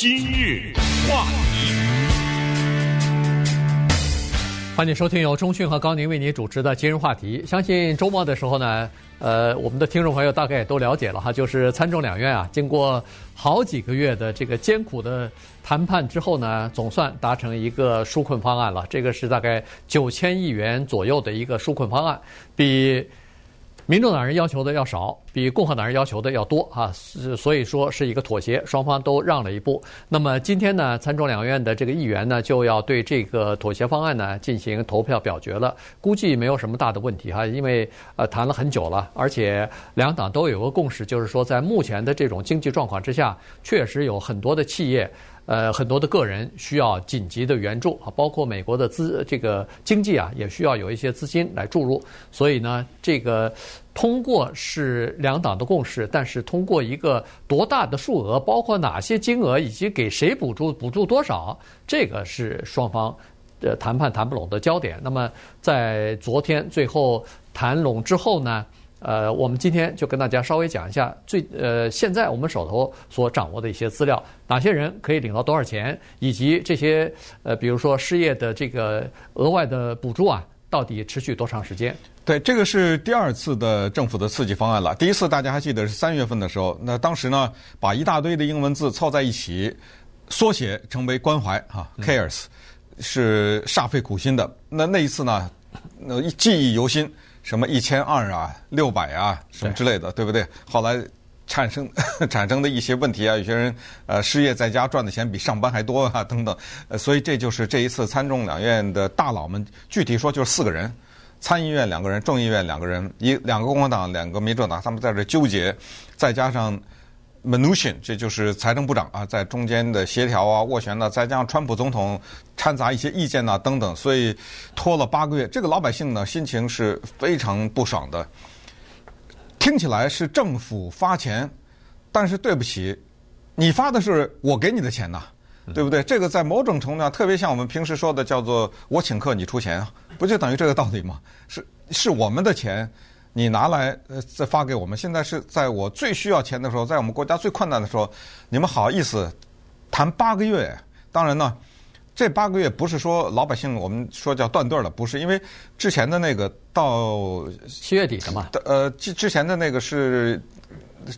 今日话题，欢迎收听由中讯和高宁为您主持的今日话题。相信周末的时候呢，呃，我们的听众朋友大概也都了解了哈，就是参众两院啊，经过好几个月的这个艰苦的谈判之后呢，总算达成一个纾困方案了。这个是大概九千亿元左右的一个纾困方案，比。民主党人要求的要少，比共和党人要求的要多啊，所以说是一个妥协，双方都让了一步。那么今天呢，参众两院的这个议员呢，就要对这个妥协方案呢进行投票表决了。估计没有什么大的问题哈，因为呃谈了很久了，而且两党都有个共识，就是说在目前的这种经济状况之下，确实有很多的企业。呃，很多的个人需要紧急的援助啊，包括美国的资这个经济啊，也需要有一些资金来注入。所以呢，这个通过是两党的共识，但是通过一个多大的数额，包括哪些金额，以及给谁补助，补助多少，这个是双方的谈判谈不拢的焦点。那么在昨天最后谈拢之后呢？呃，我们今天就跟大家稍微讲一下最呃，现在我们手头所掌握的一些资料，哪些人可以领到多少钱，以及这些呃，比如说失业的这个额外的补助啊，到底持续多长时间？对，这个是第二次的政府的刺激方案了。第一次大家还记得是三月份的时候，那当时呢，把一大堆的英文字凑在一起，缩写成为关怀哈、啊、cares，是煞费苦心的。那那一次呢，那记忆犹新。什么一千二啊，六百啊，什么之类的，对，对不对？后来产生 产生的一些问题啊，有些人呃失业在家赚的钱比上班还多啊，等等。呃，所以这就是这一次参众两院的大佬们，具体说就是四个人，参议院两个人，众议院两个人，一两个共和党，两个民主党，他们在这纠结，再加上。m a n u c h i n 这就是财政部长啊，在中间的协调啊、斡旋呢，再加上川普总统掺杂一些意见呐等等，所以拖了八个月。这个老百姓呢，心情是非常不爽的。听起来是政府发钱，但是对不起，你发的是我给你的钱呐，对不对？这个在某种程度上，特别像我们平时说的叫做“我请客，你出钱”啊，不就等于这个道理吗？是是我们的钱。你拿来呃再发给我们，现在是在我最需要钱的时候，在我们国家最困难的时候，你们好意思谈八个月？当然呢，这八个月不是说老百姓我们说叫断顿了，不是，因为之前的那个到七月底的嘛，呃，之之前的那个是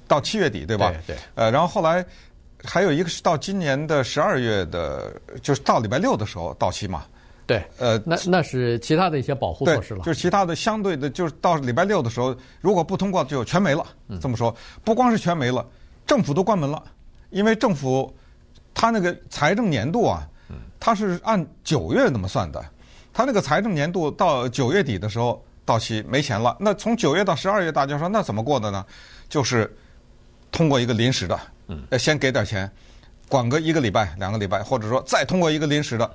到七月底对吧？对对。呃，然后后来还有一个是到今年的十二月的，就是到礼拜六的时候到期嘛。对，呃，那那是其他的一些保护措施了。就是其他的相对的，就是到礼拜六的时候，如果不通过，就全没了。这么说，不光是全没了，政府都关门了，因为政府他那个财政年度啊，他是按九月那么算的，他那个财政年度到九月底的时候到期没钱了。那从九月到十二月，大家说那怎么过的呢？就是通过一个临时的，呃，先给点钱，管个一个礼拜、两个礼拜，或者说再通过一个临时的。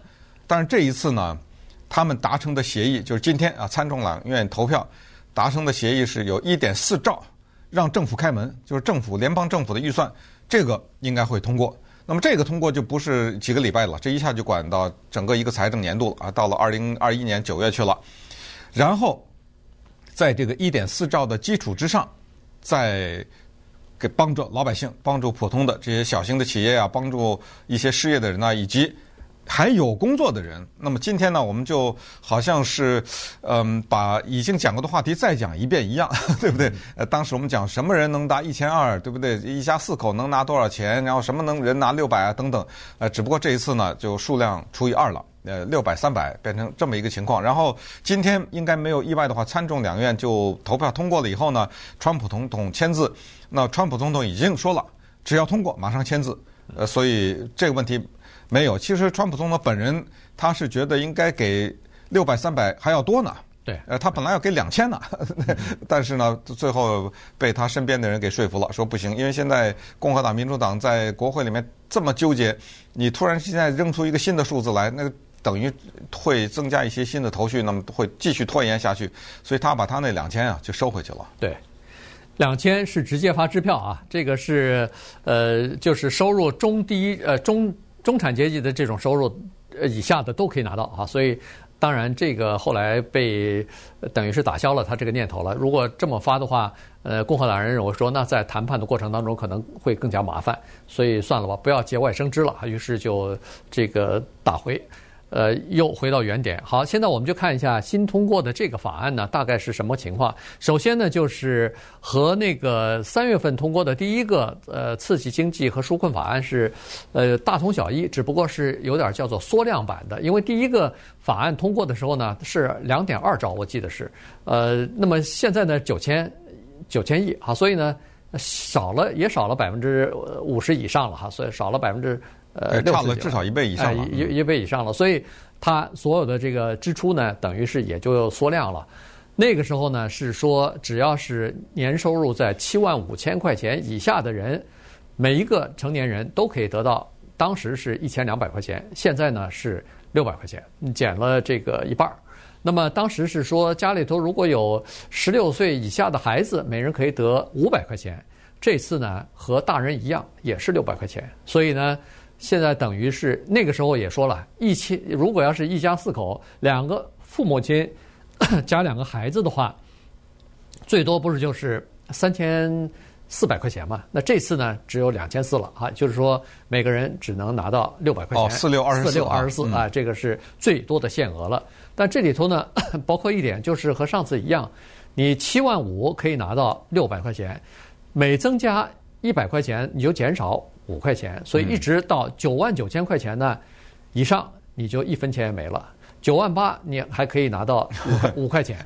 但是这一次呢，他们达成的协议就是今天啊，参众两院投票达成的协议是有一点四兆让政府开门，就是政府联邦政府的预算，这个应该会通过。那么这个通过就不是几个礼拜了，这一下就管到整个一个财政年度了啊，到了二零二一年九月去了。然后在这个一点四兆的基础之上，再给帮助老百姓、帮助普通的这些小型的企业啊，帮助一些失业的人呢，以及。还有工作的人，那么今天呢，我们就好像是，嗯，把已经讲过的话题再讲一遍一样，对不对？呃，当时我们讲什么人能拿一千二，对不对？一家四口能拿多少钱？然后什么能人拿六百啊，等等。呃，只不过这一次呢，就数量除以二了，呃，六百三百变成这么一个情况。然后今天应该没有意外的话，参众两院就投票通过了以后呢，川普总统签字。那川普总统已经说了，只要通过马上签字。呃，所以这个问题。没有，其实川普总统本人他是觉得应该给六百三百还要多呢。对，呃，他本来要给两千呢，但是呢，最后被他身边的人给说服了，说不行，因为现在共和党、民主党在国会里面这么纠结，你突然现在扔出一个新的数字来，那个等于会增加一些新的头绪，那么会继续拖延下去，所以他把他那两千啊就收回去了。对，两千是直接发支票啊，这个是呃，就是收入中低呃中。中产阶级的这种收入，呃以下的都可以拿到啊，所以当然，这个后来被等于是打消了他这个念头了。如果这么发的话，呃，共和党人认为说，那在谈判的过程当中可能会更加麻烦，所以算了吧，不要节外生枝了。于是就这个打回。呃，又回到原点。好，现在我们就看一下新通过的这个法案呢，大概是什么情况？首先呢，就是和那个三月份通过的第一个呃刺激经济和纾困法案是呃大同小异，只不过是有点叫做缩量版的。因为第一个法案通过的时候呢是两点二兆，我记得是呃，那么现在呢九千九千亿，好，所以呢少了也少了百分之五十以上了哈，所以少了百分之。呃，差了至少一倍以上了，一一倍以上了，所以它所有的这个支出呢，等于是也就缩量了。那个时候呢，是说只要是年收入在七万五千块钱以下的人，每一个成年人都可以得到，当时是一千两百块钱，现在呢是六百块钱，减了这个一半儿。那么当时是说家里头如果有十六岁以下的孩子，每人可以得五百块钱。这次呢和大人一样，也是六百块钱，所以呢。现在等于是那个时候也说了，一千如果要是一家四口，两个父母亲 加两个孩子的话，最多不是就是三千四百块钱嘛？那这次呢，只有两千四了啊，就是说每个人只能拿到六百块钱。哦，四六二十四，四六二十四啊，这个是最多的限额了。但这里头呢，包括一点就是和上次一样，你七万五可以拿到六百块钱，每增加一百块钱你就减少。五块钱，所以一直到九万九千块钱呢以上，你就一分钱也没了。九万八你还可以拿到五 五块钱，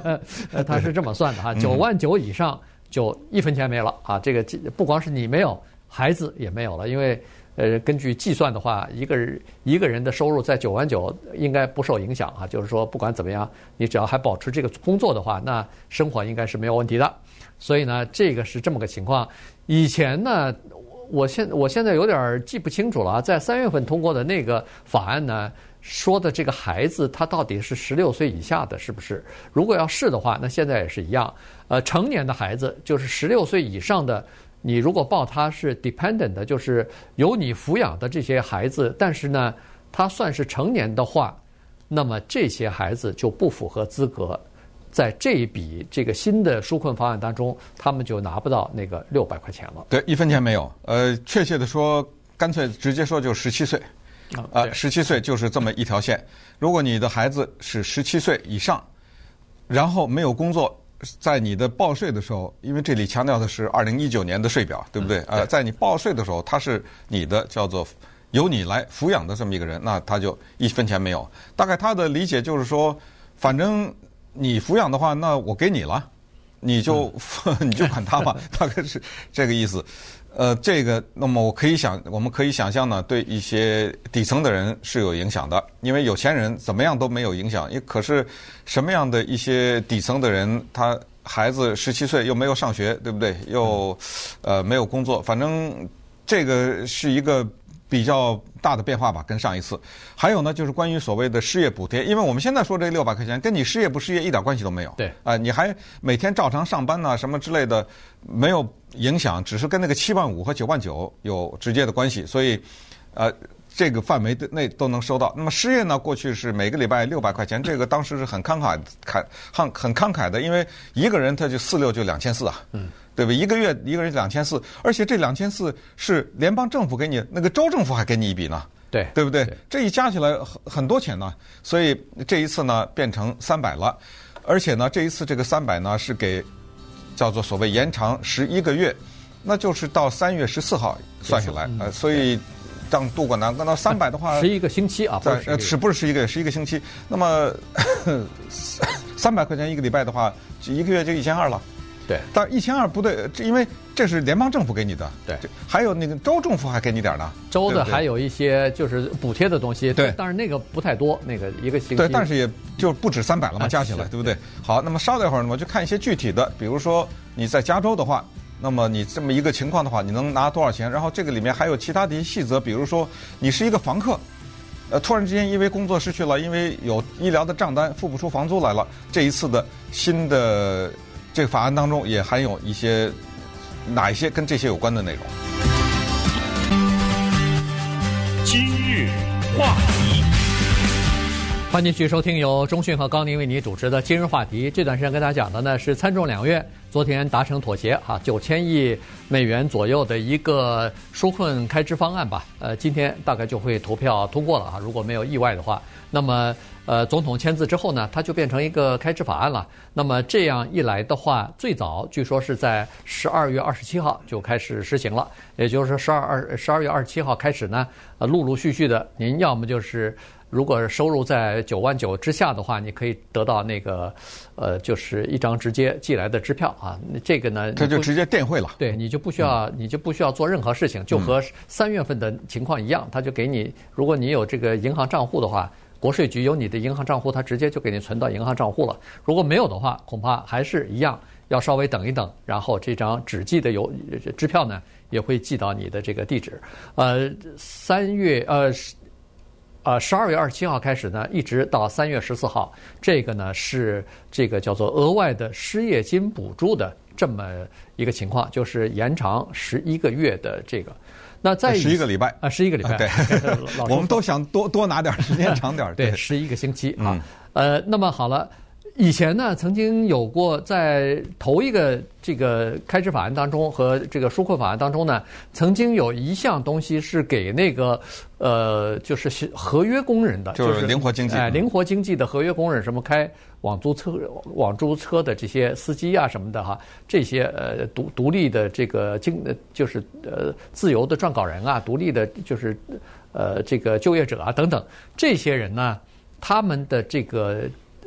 他是这么算的哈。九万九以上就一分钱没了啊！这个不光是你没有，孩子也没有了，因为呃，根据计算的话，一个人一个人的收入在九万九应该不受影响啊。就是说，不管怎么样，你只要还保持这个工作的话，那生活应该是没有问题的。所以呢，这个是这么个情况。以前呢。我现我现在有点记不清楚了啊，在三月份通过的那个法案呢，说的这个孩子他到底是十六岁以下的，是不是？如果要是的话，那现在也是一样。呃，成年的孩子就是十六岁以上的，你如果报他是 dependent 的，就是由你抚养的这些孩子，但是呢，他算是成年的话，那么这些孩子就不符合资格。在这一笔这个新的纾困方案当中，他们就拿不到那个六百块钱了。对，一分钱没有。呃，确切的说，干脆直接说就十七岁。啊，十七岁就是这么一条线。如果你的孩子是十七岁以上，然后没有工作，在你的报税的时候，因为这里强调的是二零一九年的税表，对不对？呃，在你报税的时候，他是你的叫做由你来抚养的这么一个人，那他就一分钱没有。大概他的理解就是说，反正。你抚养的话，那我给你了，你就、嗯、你就管他吧，大概是这个意思。呃，这个那么我可以想，我们可以想象呢，对一些底层的人是有影响的，因为有钱人怎么样都没有影响。也可是什么样的一些底层的人，他孩子十七岁又没有上学，对不对？又呃没有工作，反正这个是一个。比较大的变化吧，跟上一次。还有呢，就是关于所谓的失业补贴，因为我们现在说这六百块钱，跟你失业不失业一点关系都没有。对。啊，你还每天照常上班呐，什么之类的，没有影响，只是跟那个七万五和九万九有直接的关系。所以，呃，这个范围的内都能收到。那么失业呢，过去是每个礼拜六百块钱，这个当时是很慷慨、慷很很慷慨的，因为一个人他就四六就两千四啊。嗯。对吧？一个月一个人两千四，而且这两千四是联邦政府给你，那个州政府还给你一笔呢。对，对不对？这一加起来很很多钱呢。所以这一次呢变成三百了，而且呢这一次这个三百呢是给叫做所谓延长十一个月，那就是到三月十四号算下来，嗯、呃，所以让渡过难关。那三百的话，十一个星期啊，在呃是不是十一个月？十一个星期。那么 三百块钱一个礼拜的话，一个月就一千二了。对，但一千二不对，这因为这是联邦政府给你的。对，还有那个州政府还给你点呢。州的还有一些就是补贴的东西。对，但是那个不太多，那个一个星期。对，但是也就不止三百了嘛，加起来，对不对？好，那么稍等一会儿呢，我就看一些具体的，比如说你在加州的话，那么你这么一个情况的话，你能拿多少钱？然后这个里面还有其他的一些细则，比如说你是一个房客，呃，突然之间因为工作失去了，因为有医疗的账单付不出房租来了，这一次的新的。这个法案当中也含有一些哪一些跟这些有关的内容？今日话题，欢迎继续收听由中讯和高宁为您主持的今日话题。这段时间跟大家讲的呢是参众两院昨天达成妥协，哈，九千亿美元左右的一个纾困开支方案吧。呃，今天大概就会投票通过了啊，如果没有意外的话。那么，呃，总统签字之后呢，它就变成一个开支法案了。那么这样一来的话，最早据说是在十二月二十七号就开始实行了，也就是说十二二十二月二十七号开始呢，呃，陆陆续续的，您要么就是。如果收入在九万九之下的话，你可以得到那个，呃，就是一张直接寄来的支票啊。这个呢，这就直接电汇了。对，你就不需要，嗯、你就不需要做任何事情，就和三月份的情况一样，他就给你，如果你有这个银行账户的话，国税局有你的银行账户，他直接就给你存到银行账户了。如果没有的话，恐怕还是一样，要稍微等一等，然后这张纸寄的邮支票呢，也会寄到你的这个地址。呃，三月呃。呃，十二月二十七号开始呢，一直到三月十四号，这个呢是这个叫做额外的失业金补助的这么一个情况，就是延长十一个月的这个。那再十一个礼拜。啊，十一个礼拜，对，我们都想多多拿点时间长点，对，十一个星期啊。呃，那么好了。以前呢，曾经有过在头一个这个开支法案当中和这个纾困法案当中呢，曾经有一项东西是给那个呃，就是合约工人的，就是灵活经济，哎，灵活经济的合约工人，什么开网租车、网租车的这些司机啊什么的哈，这些呃独独立的这个经，就是呃自由的撰稿人啊，独立的就是呃这个就业者啊等等，这些人呢，他们的这个。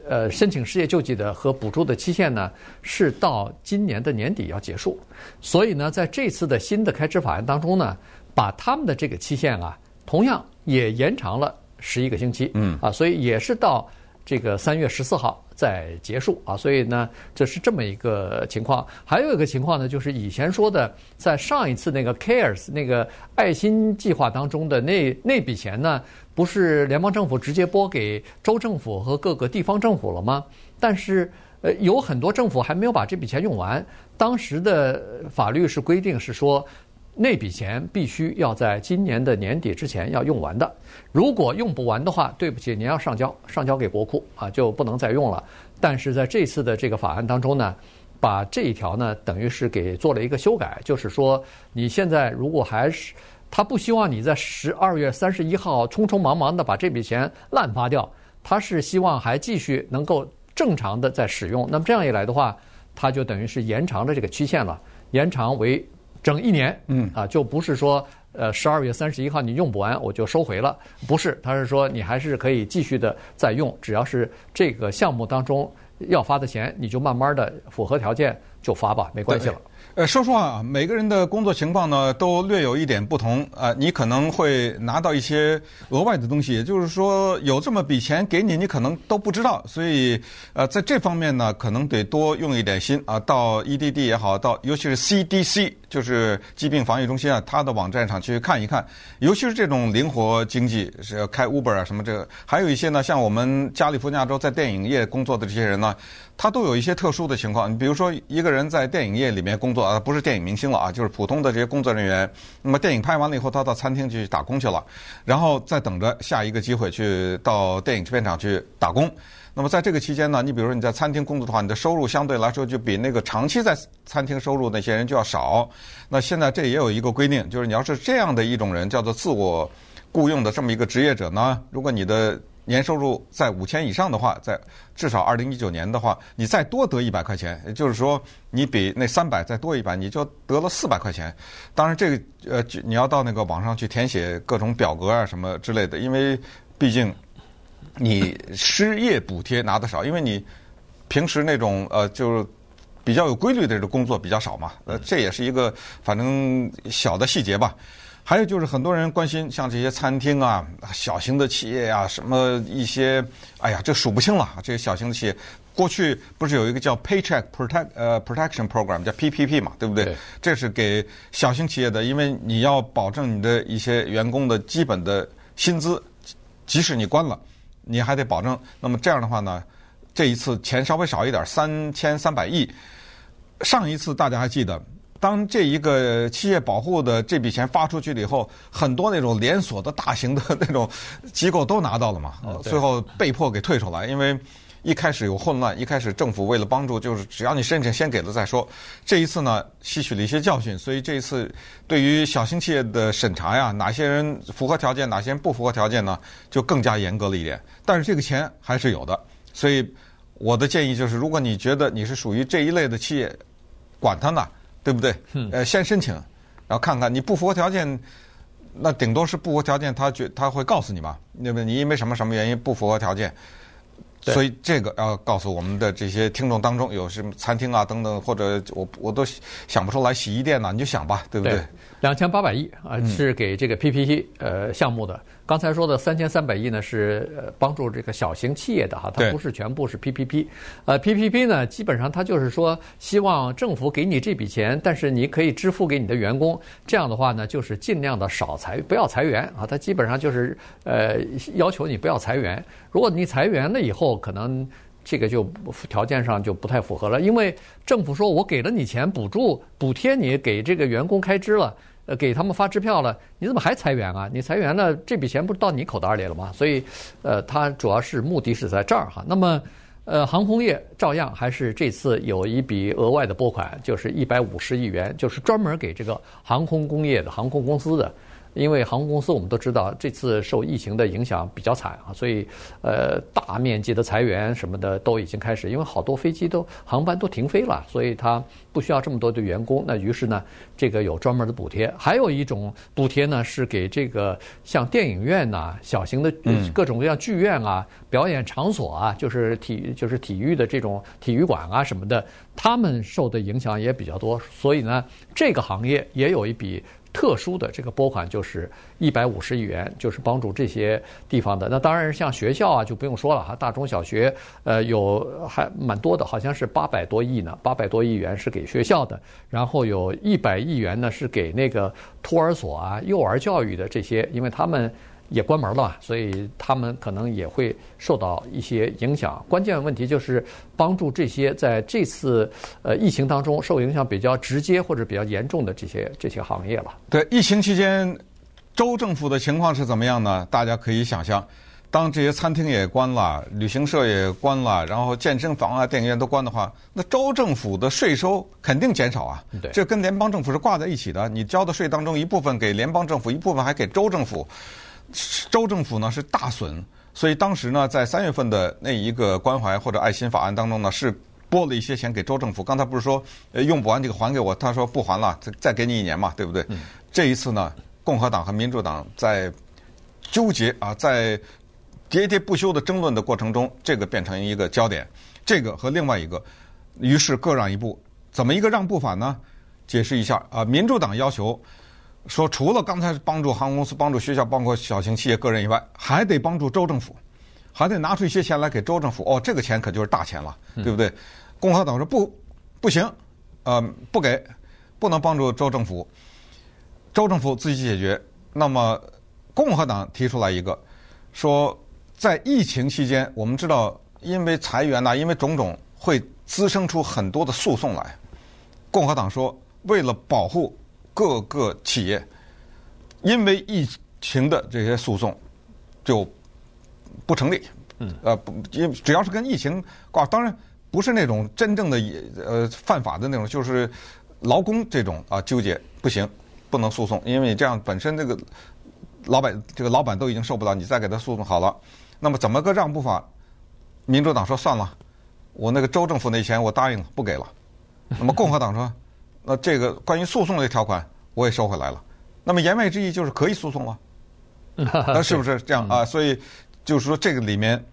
呃，申请失业救济的和补助的期限呢，是到今年的年底要结束，所以呢，在这次的新的开支法案当中呢，把他们的这个期限啊，同样也延长了十一个星期，嗯，啊，所以也是到。这个三月十四号再结束啊，所以呢，这是这么一个情况。还有一个情况呢，就是以前说的，在上一次那个 CARES 那个爱心计划当中的那那笔钱呢，不是联邦政府直接拨给州政府和各个地方政府了吗？但是呃，有很多政府还没有把这笔钱用完。当时的法律是规定是说。那笔钱必须要在今年的年底之前要用完的，如果用不完的话，对不起，您要上交，上交给国库啊，就不能再用了。但是在这次的这个法案当中呢，把这一条呢，等于是给做了一个修改，就是说，你现在如果还是他不希望你在十二月三十一号匆匆忙忙的把这笔钱滥发掉，他是希望还继续能够正常的在使用。那么这样一来的话，他就等于是延长了这个期限了，延长为。整一年，嗯啊，就不是说，呃，十二月三十一号你用不完我就收回了，不是，他是说你还是可以继续的再用，只要是这个项目当中要发的钱，你就慢慢的符合条件就发吧，没关系了。呃，说实话啊，每个人的工作情况呢都略有一点不同啊。你可能会拿到一些额外的东西，也就是说有这么笔钱给你，你可能都不知道。所以呃，在这方面呢，可能得多用一点心啊。到 EDD 也好，到尤其是 CDC，就是疾病防御中心啊，它的网站上去看一看。尤其是这种灵活经济，是开 Uber 啊什么这个，还有一些呢，像我们加利福尼亚州在电影业工作的这些人呢。他都有一些特殊的情况，你比如说一个人在电影业里面工作啊，不是电影明星了啊，就是普通的这些工作人员。那么电影拍完了以后，他到餐厅去打工去了，然后再等着下一个机会去到电影制片厂去打工。那么在这个期间呢，你比如说你在餐厅工作的话，你的收入相对来说就比那个长期在餐厅收入那些人就要少。那现在这也有一个规定，就是你要是这样的一种人，叫做自我雇佣的这么一个职业者呢，如果你的年收入在五千以上的话，在至少二零一九年的话，你再多得一百块钱，也就是说，你比那三百再多一百，你就得了四百块钱。当然，这个呃，你要到那个网上去填写各种表格啊什么之类的，因为毕竟你失业补贴拿得少，因为你平时那种呃，就是比较有规律的这个工作比较少嘛。呃，这也是一个反正小的细节吧。还有就是很多人关心，像这些餐厅啊、小型的企业啊，什么一些，哎呀，这数不清了。这些小型的企业，过去不是有一个叫 Paycheck Protect 呃 Protection Program，叫 PPP 嘛，对不对？对。这是给小型企业的，因为你要保证你的一些员工的基本的薪资，即使你关了，你还得保证。那么这样的话呢，这一次钱稍微少一点，三千三百亿。上一次大家还记得。当这一个企业保护的这笔钱发出去了以后，很多那种连锁的大型的那种机构都拿到了嘛，最后被迫给退出来，因为一开始有混乱，一开始政府为了帮助，就是只要你申请先给了再说。这一次呢，吸取了一些教训，所以这一次对于小型企业的审查呀，哪些人符合条件，哪些人不符合条件呢，就更加严格了一点。但是这个钱还是有的，所以我的建议就是，如果你觉得你是属于这一类的企业，管他呢。对不对？呃，先申请，然后看看你不符合条件，那顶多是不符合条件，他觉他会告诉你嘛，对不对？你因为什么什么原因不符合条件？所以这个要告诉我们的这些听众当中有什么餐厅啊等等，或者我我都想不出来洗衣店呢，你就想吧，对不对？两千八百亿啊，是给这个 PPP 呃项目的。刚才说的三千三百亿呢，是呃帮助这个小型企业的哈，它不是全部是 PPP。呃，PPP 呢，基本上它就是说，希望政府给你这笔钱，但是你可以支付给你的员工。这样的话呢，就是尽量的少裁，不要裁员啊。它基本上就是呃要求你不要裁员。如果你裁员了以后，可能这个就条件上就不太符合了，因为政府说我给了你钱补助补贴你给这个员工开支了。给他们发支票了，你怎么还裁员啊？你裁员了，这笔钱不是到你口袋里了吗？所以，呃，它主要是目的是在这儿哈。那么，呃，航空业照样还是这次有一笔额外的拨款，就是一百五十亿元，就是专门给这个航空工业的航空公司的。因为航空公司我们都知道，这次受疫情的影响比较惨啊，所以呃大面积的裁员什么的都已经开始，因为好多飞机都航班都停飞了，所以它不需要这么多的员工。那于是呢，这个有专门的补贴。还有一种补贴呢，是给这个像电影院呐、啊、小型的各种各样剧院啊、表演场所啊，就是体就是体育的这种体育馆啊什么的，他们受的影响也比较多。所以呢，这个行业也有一笔。特殊的这个拨款就是一百五十亿元，就是帮助这些地方的。那当然，像学校啊就不用说了哈，大中小学呃有还蛮多的，好像是八百多亿呢，八百多亿元是给学校的，然后有一百亿元呢是给那个托儿所啊、幼儿教育的这些，因为他们。也关门了，所以他们可能也会受到一些影响。关键问题就是帮助这些在这次呃疫情当中受影响比较直接或者比较严重的这些这些行业了。对，疫情期间州政府的情况是怎么样呢？大家可以想象，当这些餐厅也关了，旅行社也关了，然后健身房啊、电影院都关的话，那州政府的税收肯定减少啊。对，这跟联邦政府是挂在一起的。你交的税当中一部分给联邦政府，一部分还给州政府。州政府呢是大损，所以当时呢，在三月份的那一个关怀或者爱心法案当中呢，是拨了一些钱给州政府。刚才不是说用不完这个还给我，他说不还了，再再给你一年嘛，对不对？嗯、这一次呢，共和党和民主党在纠结啊，在喋喋不休的争论的过程中，这个变成一个焦点。这个和另外一个，于是各让一步，怎么一个让步法呢？解释一下啊，民主党要求。说除了刚才帮助航空公司、帮助学校、包括小型企业、个人以外，还得帮助州政府，还得拿出一些钱来给州政府。哦，这个钱可就是大钱了，对不对？共和党说不，不行，呃，不给，不能帮助州政府，州政府自己解决。那么共和党提出来一个，说在疫情期间，我们知道因为裁员呐，因为种种会滋生出很多的诉讼来。共和党说，为了保护。各个企业因为疫情的这些诉讼就不成立。嗯，呃，不，因只要是跟疫情挂，当然不是那种真正的呃犯法的那种，就是劳工这种啊纠结不行，不能诉讼，因为你这样本身这个老板这个老板都已经受不了，你再给他诉讼好了，那么怎么个让步法？民主党说算了，我那个州政府那钱我答应了不给了，那么共和党说。那这个关于诉讼的条款我也收回来了，那么言外之意就是可以诉讼了，那是不是这样啊？所以就是说这个里面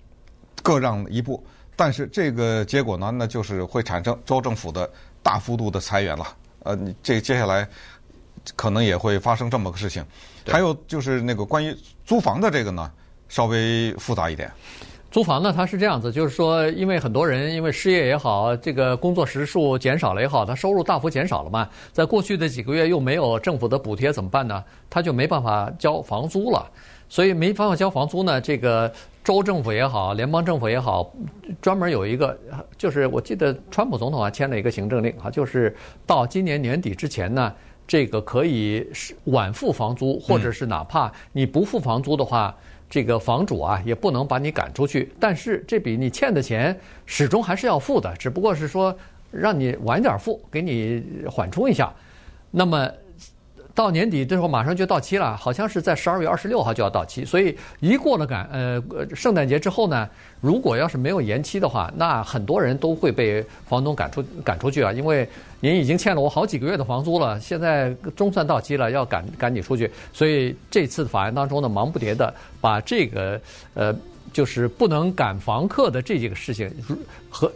各让一步，但是这个结果呢，那就是会产生州政府的大幅度的裁员了。呃，你这接下来可能也会发生这么个事情。还有就是那个关于租房的这个呢，稍微复杂一点。租房呢，它是这样子，就是说，因为很多人因为失业也好，这个工作时数减少了也好，他收入大幅减少了嘛，在过去的几个月又没有政府的补贴，怎么办呢？他就没办法交房租了，所以没办法交房租呢，这个州政府也好，联邦政府也好，专门有一个，就是我记得川普总统啊签了一个行政令啊，就是到今年年底之前呢，这个可以是晚付房租，或者是哪怕你不付房租的话，这个房主啊也不能把你赶出去。但是这笔你欠的钱始终还是要付的，只不过是说让你晚点付，给你缓冲一下。那么。到年底之后马上就到期了，好像是在十二月二十六号就要到期，所以一过了赶呃圣诞节之后呢，如果要是没有延期的话，那很多人都会被房东赶出赶出去啊，因为您已经欠了我好几个月的房租了，现在终算到期了，要赶赶紧出去，所以这次的法案当中呢，忙不迭的把这个呃就是不能赶房客的这几个事情和和。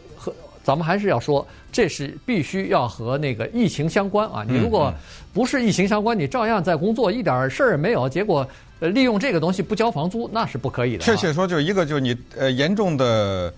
咱们还是要说，这是必须要和那个疫情相关啊！你如果不是疫情相关，你照样在工作，一点事儿也没有，结果呃利用这个东西不交房租，那是不可以的。确切说，就是一个就是你呃严重的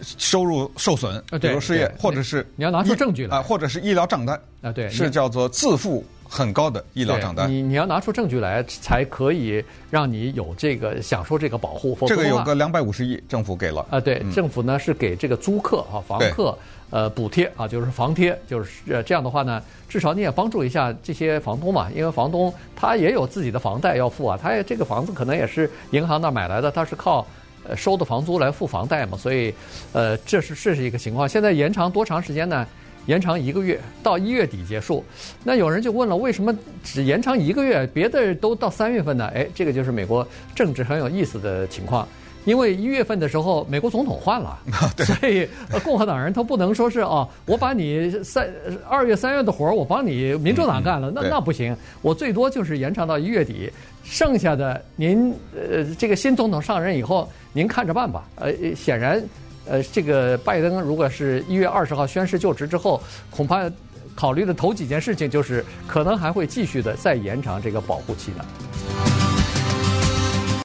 收入受损，比如失业，或者是你要拿出证据来啊，或者是医疗账单啊，对，是叫做自负。很高的医疗账单，你你要拿出证据来，才可以让你有这个享受这个保护。这个有个两百五十亿，政府给了啊，对，政府呢是给这个租客啊、房客呃补贴啊，就是房贴，就是呃这样的话呢，至少你也帮助一下这些房东嘛，因为房东他也有自己的房贷要付啊，他也这个房子可能也是银行那买来的，他是靠呃收的房租来付房贷嘛，所以呃这是这是一个情况。现在延长多长时间呢？延长一个月到一月底结束，那有人就问了，为什么只延长一个月？别的都到三月份呢？哎，这个就是美国政治很有意思的情况，因为一月份的时候美国总统换了，所以共和党人他不能说是哦，我把你三二月三月的活儿我帮你民主党干了，那那不行，我最多就是延长到一月底，剩下的您呃这个新总统上任以后您看着办吧。呃，显然。呃，这个拜登如果是一月二十号宣誓就职之后，恐怕考虑的头几件事情就是可能还会继续的再延长这个保护期呢。